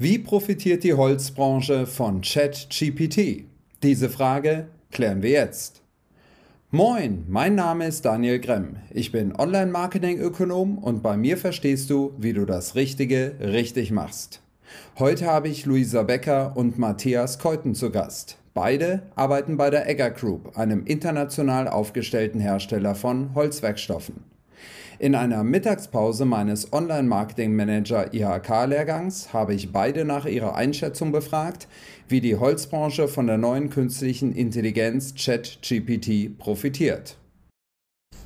Wie profitiert die Holzbranche von ChatGPT? Diese Frage klären wir jetzt. Moin, mein Name ist Daniel Gremm. Ich bin Online-Marketing-Ökonom und bei mir verstehst du, wie du das Richtige richtig machst. Heute habe ich Luisa Becker und Matthias Keuten zu Gast. Beide arbeiten bei der Egger Group, einem international aufgestellten Hersteller von Holzwerkstoffen. In einer Mittagspause meines Online-Marketing-Manager IHK-Lehrgangs habe ich beide nach ihrer Einschätzung befragt, wie die Holzbranche von der neuen künstlichen Intelligenz ChatGPT profitiert.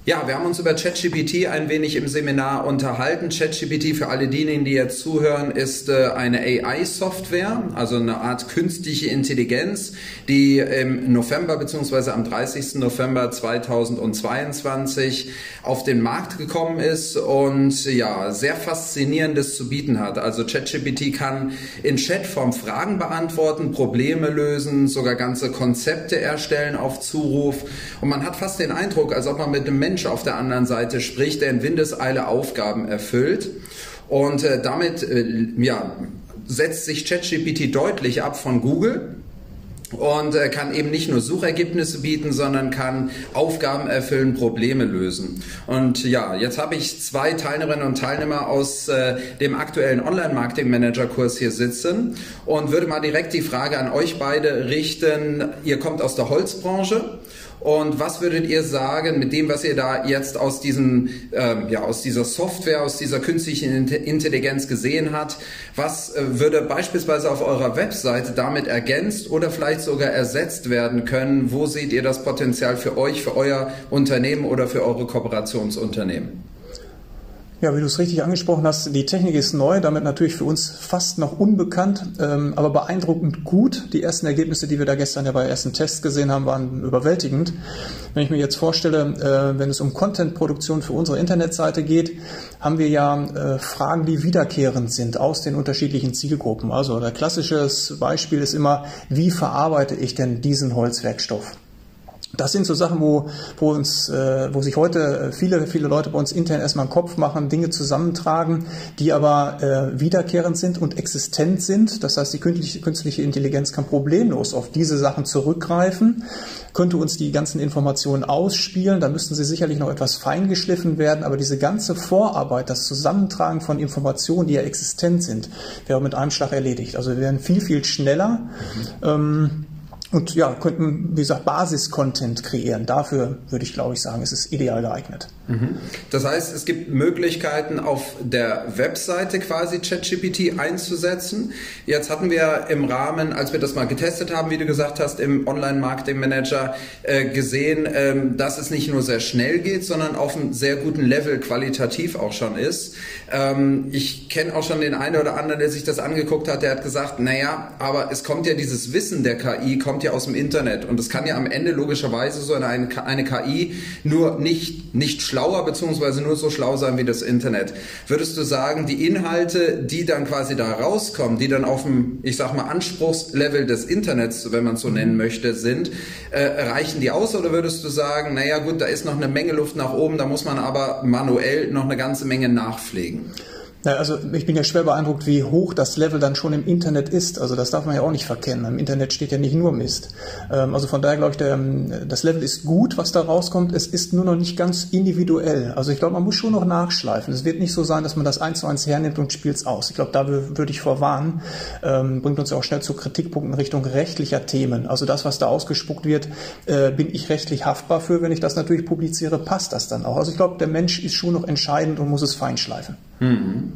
Ja, wir haben uns über ChatGPT ein wenig im Seminar unterhalten. ChatGPT für alle diejenigen, die jetzt zuhören, ist äh, eine AI-Software, also eine Art künstliche Intelligenz, die im November bzw. am 30. November 2022 auf den Markt gekommen ist und ja, sehr faszinierendes zu bieten hat. Also ChatGPT kann in Chatform Fragen beantworten, Probleme lösen, sogar ganze Konzepte erstellen auf Zuruf und man hat fast den Eindruck, als ob man mit einem Menschen Mensch auf der anderen Seite spricht, der in Windeseile Aufgaben erfüllt. Und äh, damit äh, ja, setzt sich ChatGPT deutlich ab von Google und äh, kann eben nicht nur Suchergebnisse bieten, sondern kann Aufgaben erfüllen, Probleme lösen. Und ja, jetzt habe ich zwei Teilnehmerinnen und Teilnehmer aus äh, dem aktuellen Online-Marketing-Manager-Kurs hier sitzen und würde mal direkt die Frage an euch beide richten. Ihr kommt aus der Holzbranche und was würdet ihr sagen mit dem, was ihr da jetzt aus diesem, ähm, ja, aus dieser Software, aus dieser künstlichen Intelligenz gesehen habt? Was äh, würde beispielsweise auf eurer Webseite damit ergänzt oder vielleicht sogar ersetzt werden können? Wo seht ihr das Potenzial für euch, für euer Unternehmen oder für eure Kooperationsunternehmen? Ja, wie du es richtig angesprochen hast, die Technik ist neu, damit natürlich für uns fast noch unbekannt, ähm, aber beeindruckend gut. Die ersten Ergebnisse, die wir da gestern ja bei ersten Tests gesehen haben, waren überwältigend. Wenn ich mir jetzt vorstelle, äh, wenn es um Contentproduktion für unsere Internetseite geht, haben wir ja äh, Fragen, die wiederkehrend sind aus den unterschiedlichen Zielgruppen. Also ein klassisches Beispiel ist immer, wie verarbeite ich denn diesen Holzwerkstoff? Das sind so Sachen, wo, wo uns, äh, wo sich heute äh, viele, viele Leute bei uns intern erstmal einen Kopf machen, Dinge zusammentragen, die aber äh, wiederkehrend sind und existent sind. Das heißt, die künstliche, künstliche Intelligenz kann problemlos auf diese Sachen zurückgreifen, könnte uns die ganzen Informationen ausspielen. Da müssten sie sicherlich noch etwas feingeschliffen werden, aber diese ganze Vorarbeit, das Zusammentragen von Informationen, die ja existent sind, wäre mit einem Schlag erledigt. Also wir wären viel, viel schneller. Mhm. Ähm, und ja, könnten, wie gesagt, Basis-Content kreieren. Dafür würde ich, glaube ich, sagen, ist es ideal geeignet. Mhm. Das heißt, es gibt Möglichkeiten auf der Webseite quasi ChatGPT einzusetzen. Jetzt hatten wir im Rahmen, als wir das mal getestet haben, wie du gesagt hast, im Online-Marketing-Manager äh, gesehen, ähm, dass es nicht nur sehr schnell geht, sondern auf einem sehr guten Level qualitativ auch schon ist. Ähm, ich kenne auch schon den einen oder anderen, der sich das angeguckt hat, der hat gesagt, naja, aber es kommt ja dieses Wissen der KI, kommt ja aus dem Internet und es kann ja am Ende logischerweise so eine, eine KI nur nicht, nicht schlauer beziehungsweise nur so schlau sein wie das Internet. Würdest du sagen, die Inhalte, die dann quasi da rauskommen, die dann auf dem, ich sag mal, Anspruchslevel des Internets, wenn man es so nennen möchte, sind, äh, reichen die aus oder würdest du sagen, naja gut, da ist noch eine Menge Luft nach oben, da muss man aber manuell noch eine ganze Menge nachpflegen? Ja, also ich bin ja schwer beeindruckt, wie hoch das Level dann schon im Internet ist. Also das darf man ja auch nicht verkennen. Im Internet steht ja nicht nur Mist. Ähm, also von daher glaube ich, der, das Level ist gut, was da rauskommt. Es ist nur noch nicht ganz individuell. Also ich glaube, man muss schon noch nachschleifen. Es wird nicht so sein, dass man das eins zu eins hernimmt und spielt es aus. Ich glaube, da würde ich vorwarnen. Ähm, bringt uns ja auch schnell zu Kritikpunkten Richtung rechtlicher Themen. Also das, was da ausgespuckt wird, äh, bin ich rechtlich haftbar für. Wenn ich das natürlich publiziere, passt das dann auch. Also ich glaube, der Mensch ist schon noch entscheidend und muss es feinschleifen. Mhm.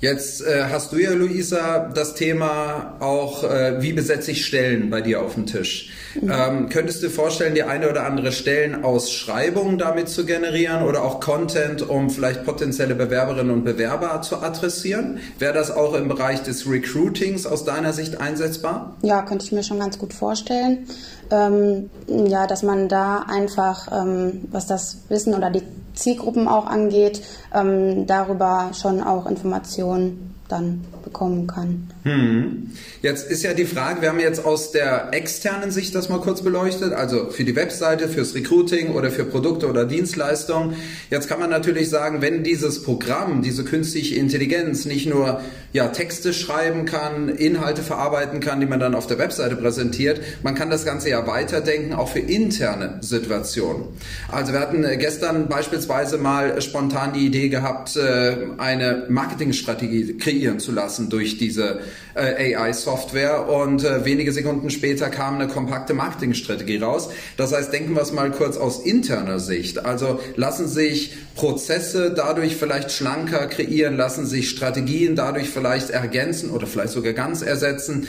Jetzt äh, hast du ja, Luisa, das Thema auch, äh, wie besetze ich Stellen bei dir auf dem Tisch. Mhm. Ähm, könntest du dir vorstellen, die eine oder andere Stellenausschreibung damit zu generieren oder auch Content, um vielleicht potenzielle Bewerberinnen und Bewerber zu adressieren? Wäre das auch im Bereich des Recruitings aus deiner Sicht einsetzbar? Ja, könnte ich mir schon ganz gut vorstellen. Ähm, ja, dass man da einfach, ähm, was das Wissen oder die Zielgruppen auch angeht, ähm, darüber schon auch Informationen dann bekommen kann. Hm. Jetzt ist ja die Frage, wir haben jetzt aus der externen Sicht das mal kurz beleuchtet, also für die Webseite, fürs Recruiting oder für Produkte oder Dienstleistungen. Jetzt kann man natürlich sagen, wenn dieses Programm, diese künstliche Intelligenz nicht nur ja, Texte schreiben kann, Inhalte verarbeiten kann, die man dann auf der Webseite präsentiert, man kann das Ganze ja weiterdenken, auch für interne Situationen. Also wir hatten gestern beispielsweise mal spontan die Idee gehabt, äh, eine Marketingstrategie kreieren zu lassen durch diese äh, AI-Software und äh, wenige Sekunden später kam eine kompakte Marketingstrategie raus. Das heißt, denken wir es mal kurz aus interner Sicht. Also lassen sich Prozesse dadurch vielleicht schlanker kreieren, lassen sich Strategien dadurch vielleicht ergänzen oder vielleicht sogar ganz ersetzen.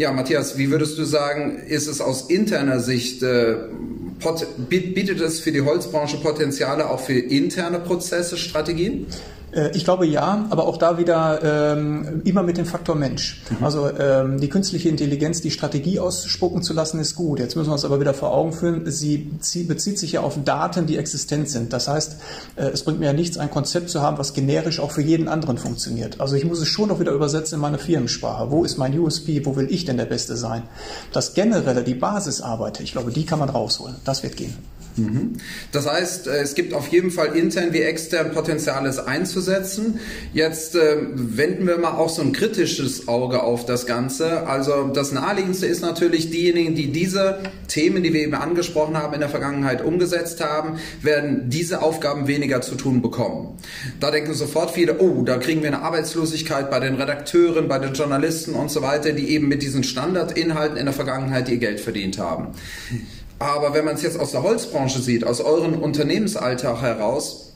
Ja, Matthias, wie würdest du sagen, ist es aus interner Sicht, äh, bietet es für die Holzbranche Potenziale auch für interne Prozesse, Strategien? Äh, ich glaube ja, aber auch da wieder ähm, immer mit dem Faktor Mensch. Mhm. Also ähm, die künstliche Intelligenz, die Strategie ausspucken zu lassen, ist gut. Jetzt müssen wir uns aber wieder vor Augen führen, sie, sie bezieht sich ja auf Daten, die existent sind. Das heißt, äh, es bringt mir ja nichts, ein Konzept zu haben, was generisch auch für jeden anderen funktioniert. Also ich muss es schon noch wieder übersetzen in meine Firmensprache. Wo ist mein USP? Wo will ich denn der Beste sein? Das Generelle, die Basisarbeit, ich glaube, die kann man rausholen. Das wird gehen. Mhm. Das heißt, äh, es gibt auf jeden Fall intern wie extern Potenziales einzusetzen. Jetzt äh, wenden wir mal auch so ein kritisches Auge auf das Ganze. Also das Naheliegendste ist natürlich, diejenigen, die diese Themen, die wir eben angesprochen haben, in der Vergangenheit umgesetzt haben, werden diese Aufgaben weniger zu tun bekommen. Da denken sofort viele, oh, da kriegen wir eine Arbeitslosigkeit bei den Redakteuren, bei den Journalisten und so weiter, die eben mit diesen Standardinhalten in der Vergangenheit ihr Geld verdient haben. Aber wenn man es jetzt aus der Holzbranche sieht, aus eurem Unternehmensalltag heraus,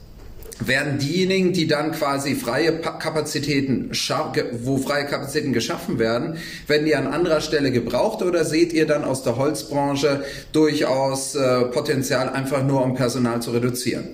werden diejenigen, die dann quasi freie Kapazitäten, wo freie Kapazitäten geschaffen werden, werden die an anderer Stelle gebraucht oder seht ihr dann aus der Holzbranche durchaus äh, Potenzial einfach nur um Personal zu reduzieren?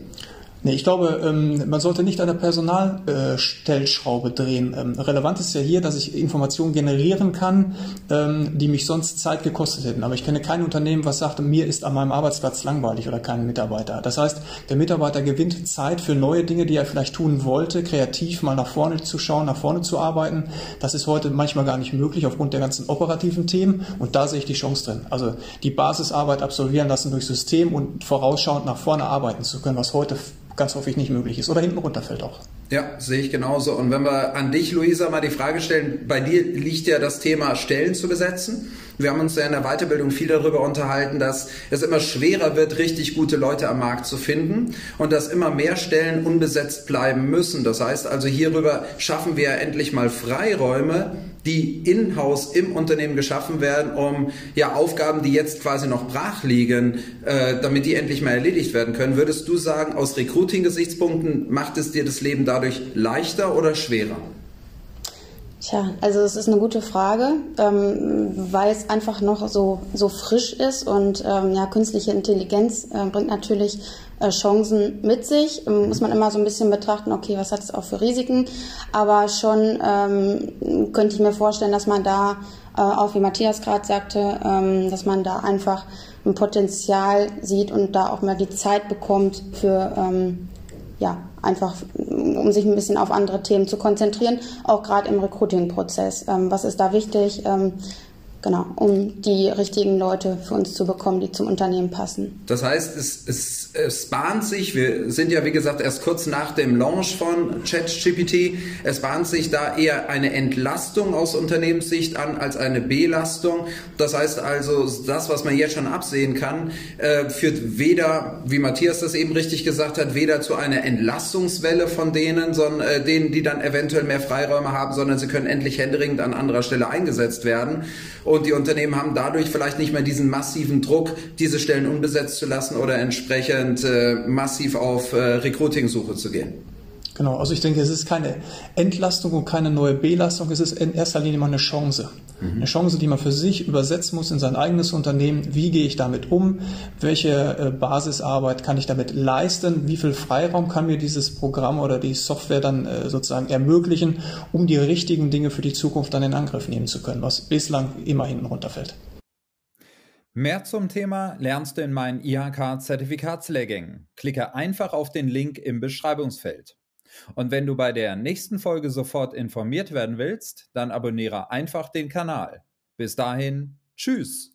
Nee, ich glaube, ähm, man sollte nicht an der Personalstellschraube drehen. Ähm, relevant ist ja hier, dass ich Informationen generieren kann, ähm, die mich sonst Zeit gekostet hätten. Aber ich kenne kein Unternehmen, was sagt, mir ist an meinem Arbeitsplatz langweilig oder kein Mitarbeiter. Das heißt, der Mitarbeiter gewinnt Zeit für neue Dinge, die er vielleicht tun wollte, kreativ mal nach vorne zu schauen, nach vorne zu arbeiten. Das ist heute manchmal gar nicht möglich aufgrund der ganzen operativen Themen. Und da sehe ich die Chance drin. Also die Basisarbeit absolvieren lassen durch System und vorausschauend nach vorne arbeiten zu können, was heute ganz häufig nicht möglich ist oder hinten runterfällt auch. Ja, sehe ich genauso. Und wenn wir an dich, Luisa, mal die Frage stellen, bei dir liegt ja das Thema Stellen zu besetzen. Wir haben uns ja in der Weiterbildung viel darüber unterhalten, dass es immer schwerer wird, richtig gute Leute am Markt zu finden und dass immer mehr Stellen unbesetzt bleiben müssen. Das heißt also, hierüber schaffen wir endlich mal Freiräume, die in-house im Unternehmen geschaffen werden, um ja Aufgaben, die jetzt quasi noch brach liegen, äh, damit die endlich mal erledigt werden können. Würdest du sagen, aus Recruiting-Gesichtspunkten macht es dir das Leben dadurch leichter oder schwerer? Tja, also es ist eine gute Frage, ähm, weil es einfach noch so, so frisch ist und ähm, ja, künstliche Intelligenz äh, bringt natürlich äh, Chancen mit sich. Ähm, muss man immer so ein bisschen betrachten, okay, was hat es auch für Risiken. Aber schon ähm, könnte ich mir vorstellen, dass man da, äh, auch wie Matthias gerade sagte, ähm, dass man da einfach ein Potenzial sieht und da auch mal die Zeit bekommt für ähm, ja, einfach um sich ein bisschen auf andere Themen zu konzentrieren, auch gerade im Recruiting-Prozess. Ähm, was ist da wichtig? Genau, um die richtigen Leute für uns zu bekommen, die zum Unternehmen passen. Das heißt, es, es, es bahnt sich, wir sind ja wie gesagt erst kurz nach dem Launch von ChatGPT, es bahnt sich da eher eine Entlastung aus Unternehmenssicht an als eine Belastung. Das heißt also, das, was man jetzt schon absehen kann, äh, führt weder, wie Matthias das eben richtig gesagt hat, weder zu einer Entlastungswelle von denen, sondern äh, denen, die dann eventuell mehr Freiräume haben, sondern sie können endlich händeringend an anderer Stelle eingesetzt werden die Unternehmen haben dadurch vielleicht nicht mehr diesen massiven Druck, diese Stellen unbesetzt zu lassen oder entsprechend äh, massiv auf äh, Recruiting-Suche zu gehen. Genau, also ich denke, es ist keine Entlastung und keine neue Belastung, es ist in erster Linie mal eine Chance. Mhm. Eine Chance, die man für sich übersetzen muss in sein eigenes Unternehmen. Wie gehe ich damit um? Welche äh, Basisarbeit kann ich damit leisten? Wie viel Freiraum kann mir dieses Programm oder die Software dann äh, sozusagen ermöglichen, um die richtigen Dinge für die Zukunft dann in Angriff nehmen zu können, was bislang immer hinten runterfällt? Mehr zum Thema lernst du in meinen IHK-Zertifikatslehrgängen. Klicke einfach auf den Link im Beschreibungsfeld. Und wenn du bei der nächsten Folge sofort informiert werden willst, dann abonniere einfach den Kanal. Bis dahin, tschüss.